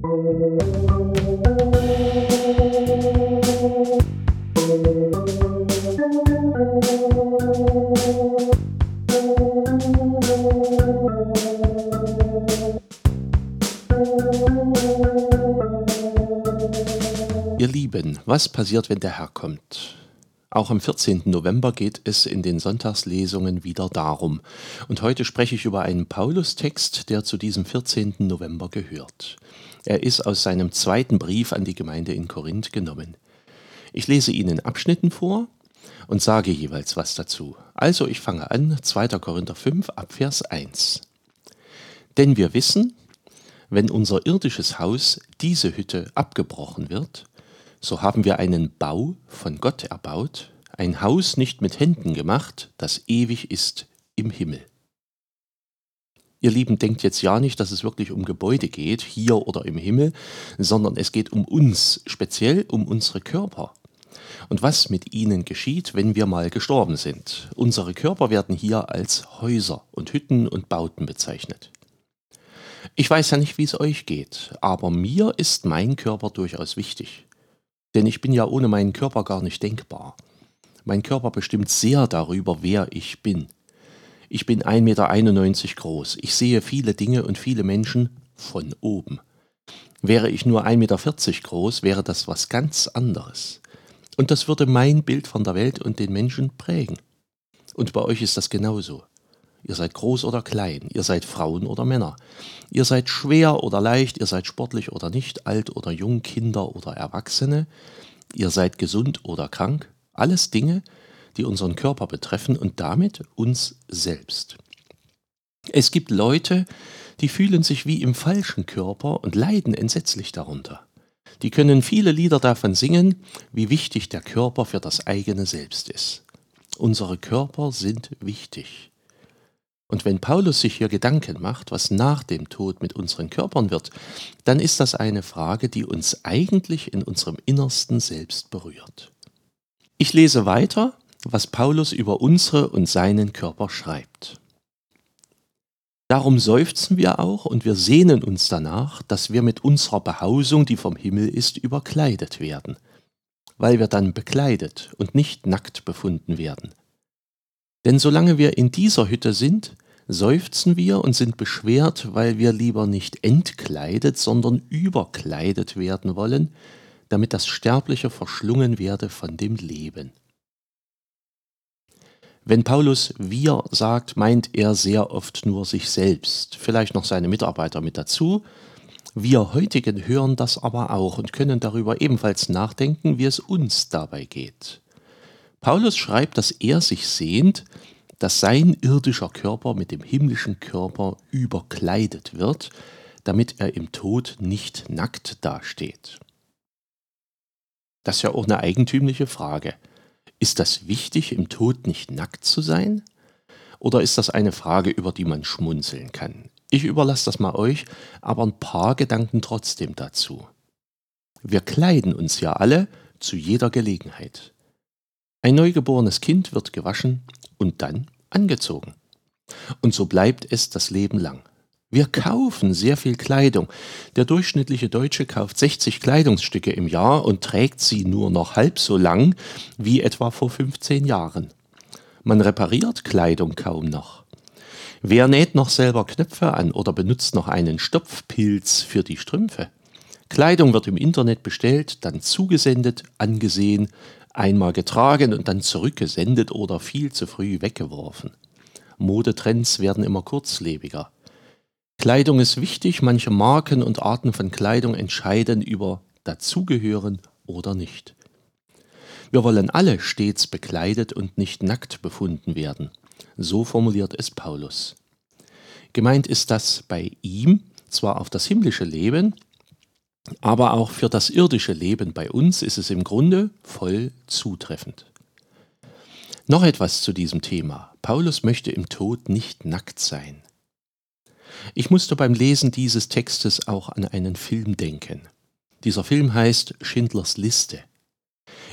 Ihr Lieben, was passiert, wenn der Herr kommt? Auch am 14. November geht es in den Sonntagslesungen wieder darum. Und heute spreche ich über einen Paulus-Text, der zu diesem 14. November gehört. Er ist aus seinem zweiten Brief an die Gemeinde in Korinth genommen. Ich lese ihn in Abschnitten vor und sage jeweils was dazu. Also ich fange an, 2. Korinther 5 ab Vers 1. Denn wir wissen, wenn unser irdisches Haus, diese Hütte, abgebrochen wird, so haben wir einen Bau von Gott erbaut, ein Haus nicht mit Händen gemacht, das ewig ist im Himmel. Ihr Lieben, denkt jetzt ja nicht, dass es wirklich um Gebäude geht, hier oder im Himmel, sondern es geht um uns, speziell um unsere Körper. Und was mit ihnen geschieht, wenn wir mal gestorben sind. Unsere Körper werden hier als Häuser und Hütten und Bauten bezeichnet. Ich weiß ja nicht, wie es euch geht, aber mir ist mein Körper durchaus wichtig. Denn ich bin ja ohne meinen Körper gar nicht denkbar. Mein Körper bestimmt sehr darüber, wer ich bin. Ich bin 1,91 Meter groß. Ich sehe viele Dinge und viele Menschen von oben. Wäre ich nur 1,40 Meter groß, wäre das was ganz anderes. Und das würde mein Bild von der Welt und den Menschen prägen. Und bei euch ist das genauso. Ihr seid groß oder klein, ihr seid Frauen oder Männer. Ihr seid schwer oder leicht, ihr seid sportlich oder nicht, alt oder jung, Kinder oder Erwachsene. Ihr seid gesund oder krank. Alles Dinge, die unseren Körper betreffen und damit uns selbst. Es gibt Leute, die fühlen sich wie im falschen Körper und leiden entsetzlich darunter. Die können viele Lieder davon singen, wie wichtig der Körper für das eigene Selbst ist. Unsere Körper sind wichtig. Und wenn Paulus sich hier Gedanken macht, was nach dem Tod mit unseren Körpern wird, dann ist das eine Frage, die uns eigentlich in unserem Innersten selbst berührt. Ich lese weiter, was Paulus über unsere und seinen Körper schreibt. Darum seufzen wir auch und wir sehnen uns danach, dass wir mit unserer Behausung, die vom Himmel ist, überkleidet werden, weil wir dann bekleidet und nicht nackt befunden werden. Denn solange wir in dieser Hütte sind, seufzen wir und sind beschwert, weil wir lieber nicht entkleidet, sondern überkleidet werden wollen, damit das Sterbliche verschlungen werde von dem Leben. Wenn Paulus wir sagt, meint er sehr oft nur sich selbst, vielleicht noch seine Mitarbeiter mit dazu. Wir heutigen hören das aber auch und können darüber ebenfalls nachdenken, wie es uns dabei geht. Paulus schreibt, dass er sich sehnt, dass sein irdischer Körper mit dem himmlischen Körper überkleidet wird, damit er im Tod nicht nackt dasteht. Das ist ja auch eine eigentümliche Frage. Ist das wichtig, im Tod nicht nackt zu sein? Oder ist das eine Frage, über die man schmunzeln kann? Ich überlasse das mal euch, aber ein paar Gedanken trotzdem dazu. Wir kleiden uns ja alle zu jeder Gelegenheit. Ein neugeborenes Kind wird gewaschen und dann angezogen. Und so bleibt es das Leben lang. Wir kaufen sehr viel Kleidung. Der durchschnittliche Deutsche kauft 60 Kleidungsstücke im Jahr und trägt sie nur noch halb so lang wie etwa vor 15 Jahren. Man repariert Kleidung kaum noch. Wer näht noch selber Knöpfe an oder benutzt noch einen Stopfpilz für die Strümpfe? Kleidung wird im Internet bestellt, dann zugesendet, angesehen, einmal getragen und dann zurückgesendet oder viel zu früh weggeworfen. Modetrends werden immer kurzlebiger. Kleidung ist wichtig, manche Marken und Arten von Kleidung entscheiden über dazugehören oder nicht. Wir wollen alle stets bekleidet und nicht nackt befunden werden. So formuliert es Paulus. Gemeint ist das bei ihm zwar auf das himmlische Leben, aber auch für das irdische Leben bei uns ist es im Grunde voll zutreffend. Noch etwas zu diesem Thema. Paulus möchte im Tod nicht nackt sein. Ich musste beim Lesen dieses Textes auch an einen Film denken. Dieser Film heißt Schindlers Liste.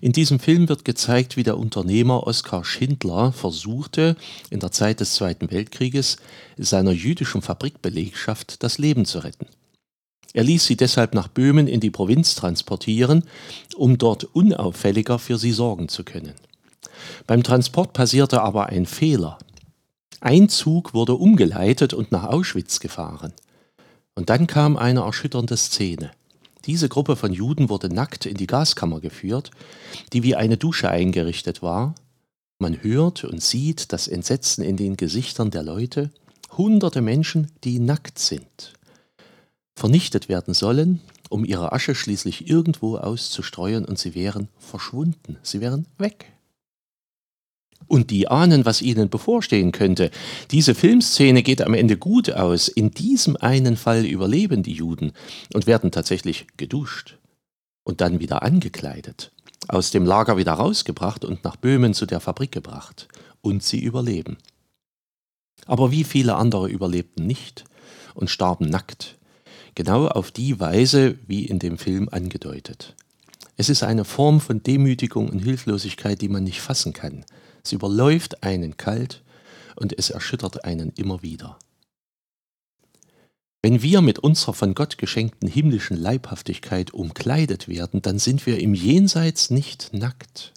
In diesem Film wird gezeigt, wie der Unternehmer Oskar Schindler versuchte, in der Zeit des Zweiten Weltkrieges seiner jüdischen Fabrikbelegschaft das Leben zu retten. Er ließ sie deshalb nach Böhmen in die Provinz transportieren, um dort unauffälliger für sie sorgen zu können. Beim Transport passierte aber ein Fehler. Ein Zug wurde umgeleitet und nach Auschwitz gefahren. Und dann kam eine erschütternde Szene. Diese Gruppe von Juden wurde nackt in die Gaskammer geführt, die wie eine Dusche eingerichtet war. Man hört und sieht das Entsetzen in den Gesichtern der Leute, hunderte Menschen, die nackt sind, vernichtet werden sollen, um ihre Asche schließlich irgendwo auszustreuen und sie wären verschwunden, sie wären weg und die ahnen, was ihnen bevorstehen könnte. Diese Filmszene geht am Ende gut aus. In diesem einen Fall überleben die Juden und werden tatsächlich geduscht und dann wieder angekleidet, aus dem Lager wieder rausgebracht und nach Böhmen zu der Fabrik gebracht. Und sie überleben. Aber wie viele andere überlebten nicht und starben nackt. Genau auf die Weise, wie in dem Film angedeutet. Es ist eine Form von Demütigung und Hilflosigkeit, die man nicht fassen kann. Es überläuft einen kalt und es erschüttert einen immer wieder. Wenn wir mit unserer von Gott geschenkten himmlischen Leibhaftigkeit umkleidet werden, dann sind wir im Jenseits nicht nackt.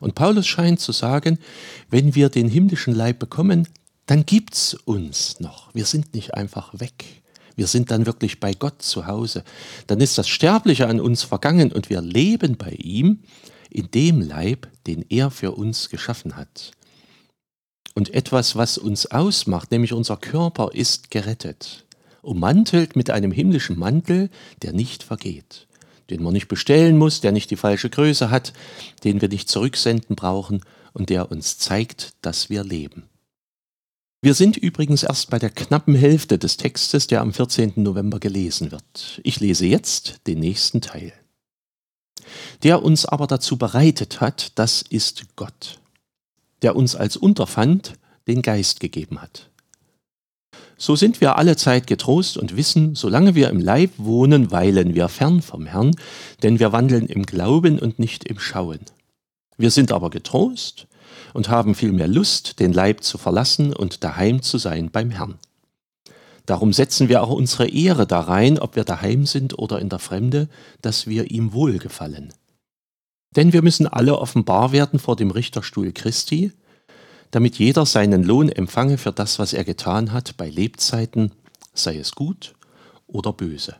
Und Paulus scheint zu sagen, wenn wir den himmlischen Leib bekommen, dann gibt's uns noch. Wir sind nicht einfach weg. Wir sind dann wirklich bei Gott zu Hause. Dann ist das Sterbliche an uns vergangen und wir leben bei ihm in dem Leib, den er für uns geschaffen hat. Und etwas, was uns ausmacht, nämlich unser Körper, ist gerettet, ummantelt mit einem himmlischen Mantel, der nicht vergeht, den man nicht bestellen muss, der nicht die falsche Größe hat, den wir nicht zurücksenden brauchen und der uns zeigt, dass wir leben. Wir sind übrigens erst bei der knappen Hälfte des Textes, der am 14. November gelesen wird. Ich lese jetzt den nächsten Teil. Der uns aber dazu bereitet hat, das ist Gott, der uns als Unterpfand den Geist gegeben hat. So sind wir alle Zeit getrost und wissen, solange wir im Leib wohnen, weilen wir fern vom Herrn, denn wir wandeln im Glauben und nicht im Schauen. Wir sind aber getrost und haben vielmehr Lust, den Leib zu verlassen und daheim zu sein beim Herrn. Darum setzen wir auch unsere Ehre darein, ob wir daheim sind oder in der Fremde, dass wir ihm wohlgefallen. Denn wir müssen alle offenbar werden vor dem Richterstuhl Christi, damit jeder seinen Lohn empfange für das, was er getan hat bei Lebzeiten, sei es gut oder böse.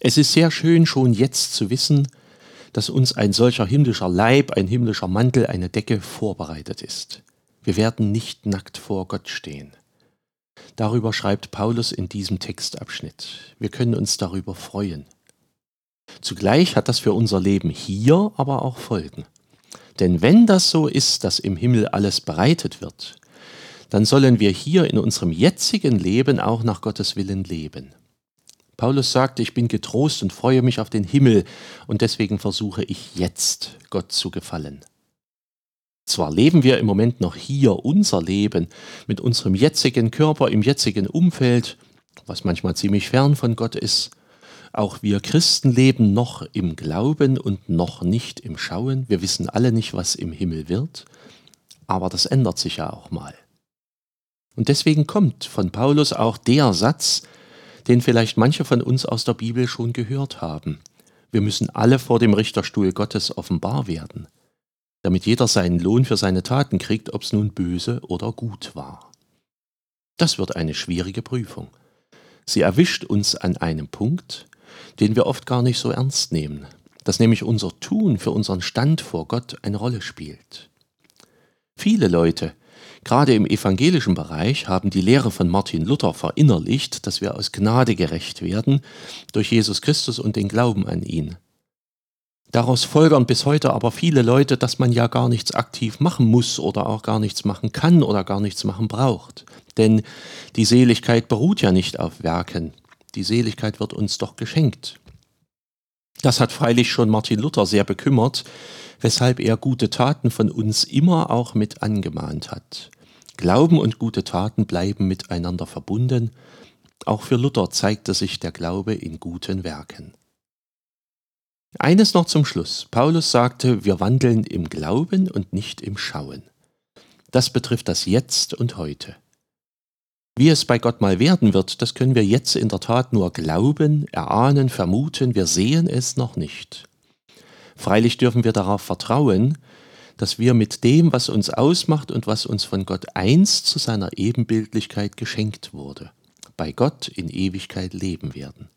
Es ist sehr schön schon jetzt zu wissen, dass uns ein solcher himmlischer Leib, ein himmlischer Mantel, eine Decke vorbereitet ist. Wir werden nicht nackt vor Gott stehen. Darüber schreibt Paulus in diesem Textabschnitt. Wir können uns darüber freuen. Zugleich hat das für unser Leben hier aber auch Folgen. Denn wenn das so ist, dass im Himmel alles bereitet wird, dann sollen wir hier in unserem jetzigen Leben auch nach Gottes Willen leben. Paulus sagt, ich bin getrost und freue mich auf den Himmel und deswegen versuche ich jetzt Gott zu gefallen. Zwar leben wir im Moment noch hier unser Leben mit unserem jetzigen Körper im jetzigen Umfeld, was manchmal ziemlich fern von Gott ist, auch wir Christen leben noch im Glauben und noch nicht im Schauen. Wir wissen alle nicht, was im Himmel wird, aber das ändert sich ja auch mal. Und deswegen kommt von Paulus auch der Satz, den vielleicht manche von uns aus der Bibel schon gehört haben. Wir müssen alle vor dem Richterstuhl Gottes offenbar werden damit jeder seinen Lohn für seine Taten kriegt, ob es nun böse oder gut war. Das wird eine schwierige Prüfung. Sie erwischt uns an einem Punkt, den wir oft gar nicht so ernst nehmen, dass nämlich unser Tun für unseren Stand vor Gott eine Rolle spielt. Viele Leute, gerade im evangelischen Bereich, haben die Lehre von Martin Luther verinnerlicht, dass wir aus Gnade gerecht werden durch Jesus Christus und den Glauben an ihn. Daraus folgern bis heute aber viele Leute, dass man ja gar nichts aktiv machen muss oder auch gar nichts machen kann oder gar nichts machen braucht. Denn die Seligkeit beruht ja nicht auf Werken. Die Seligkeit wird uns doch geschenkt. Das hat freilich schon Martin Luther sehr bekümmert, weshalb er gute Taten von uns immer auch mit angemahnt hat. Glauben und gute Taten bleiben miteinander verbunden. Auch für Luther zeigte sich der Glaube in guten Werken. Eines noch zum Schluss. Paulus sagte, wir wandeln im Glauben und nicht im Schauen. Das betrifft das Jetzt und heute. Wie es bei Gott mal werden wird, das können wir jetzt in der Tat nur glauben, erahnen, vermuten, wir sehen es noch nicht. Freilich dürfen wir darauf vertrauen, dass wir mit dem, was uns ausmacht und was uns von Gott einst zu seiner Ebenbildlichkeit geschenkt wurde, bei Gott in Ewigkeit leben werden.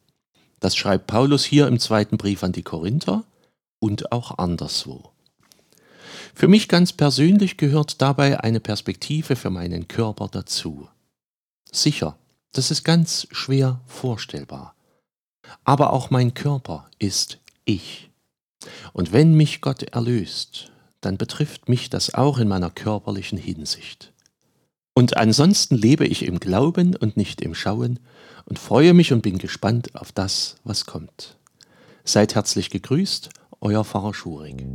Das schreibt Paulus hier im zweiten Brief an die Korinther und auch anderswo. Für mich ganz persönlich gehört dabei eine Perspektive für meinen Körper dazu. Sicher, das ist ganz schwer vorstellbar. Aber auch mein Körper ist ich. Und wenn mich Gott erlöst, dann betrifft mich das auch in meiner körperlichen Hinsicht. Und ansonsten lebe ich im Glauben und nicht im Schauen und freue mich und bin gespannt auf das, was kommt. Seid herzlich gegrüßt, euer Pfarrer Schurig.